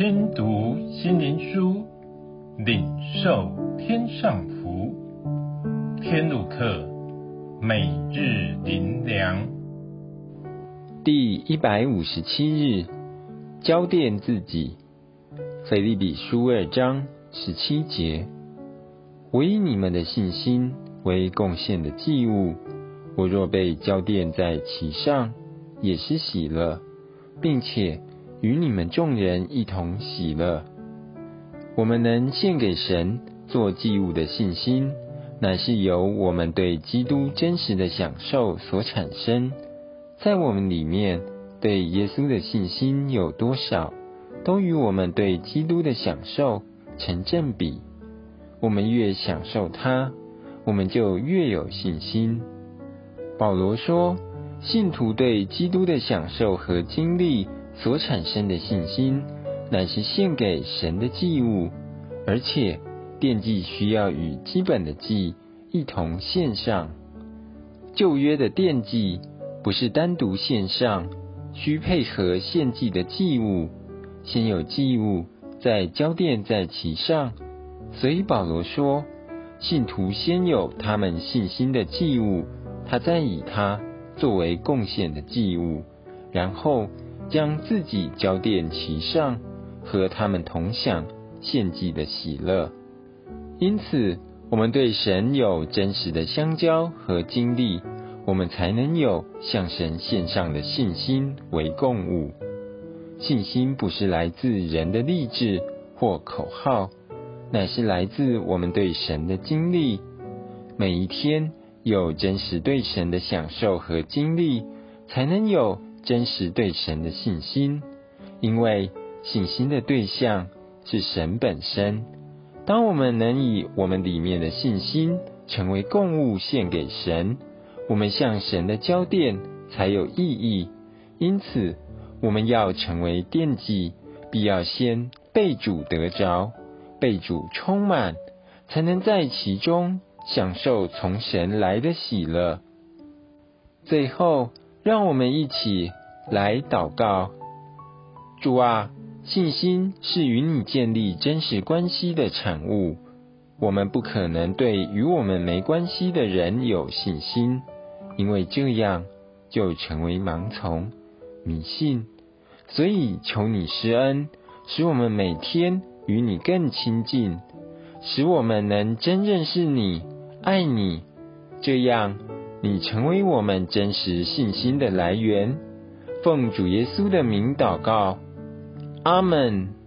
听读心灵书，领受天上福。天路客，每日灵粮，第一百五十七日，浇奠自己。腓立比书二章十七节：我以你们的信心为贡献的祭物，我若被浇奠在其上，也是喜乐，并且与你们众人一同喜乐。我们能献给神做祭物的信心，乃是由我们对基督真实的享受所产生。在我们里面对耶稣的信心有多少，都与我们对基督的享受成正比。我们越享受他，我们就越有信心。保罗说，信徒对基督的享受和经历所产生的信心，乃是献给神的祭物，而且奠祭需要与基本的祭一同献上。旧约的奠祭不是单独献上，需配合献祭的祭物，先有祭物，再浇奠在其上。所以保罗说，信徒先有他们信心的祭物，他再以他。作为贡献的祭物，然后将自己交奠其上，和他们同享献祭的喜乐。因此，我们对神有真实的相交和经历，我们才能有向神献上的信心为共物。信心不是来自人的励志或口号，乃是来自我们对神的经历。每一天。有真实对神的享受和经历，才能有真实对神的信心。因为信心的对象是神本身。当我们能以我们里面的信心成为供物献给神，我们向神的交奠才有意义。因此，我们要成为奠祭，必要先被主得着，被主充满，才能在其中。享受从神来的喜乐。最后，让我们一起来祷告：主啊，信心是与你建立真实关系的产物。我们不可能对与我们没关系的人有信心，因为这样就成为盲从、迷信。所以，求你施恩，使我们每天与你更亲近。使我们能真认识你、爱你，这样你成为我们真实信心的来源。奉主耶稣的名祷告，阿门。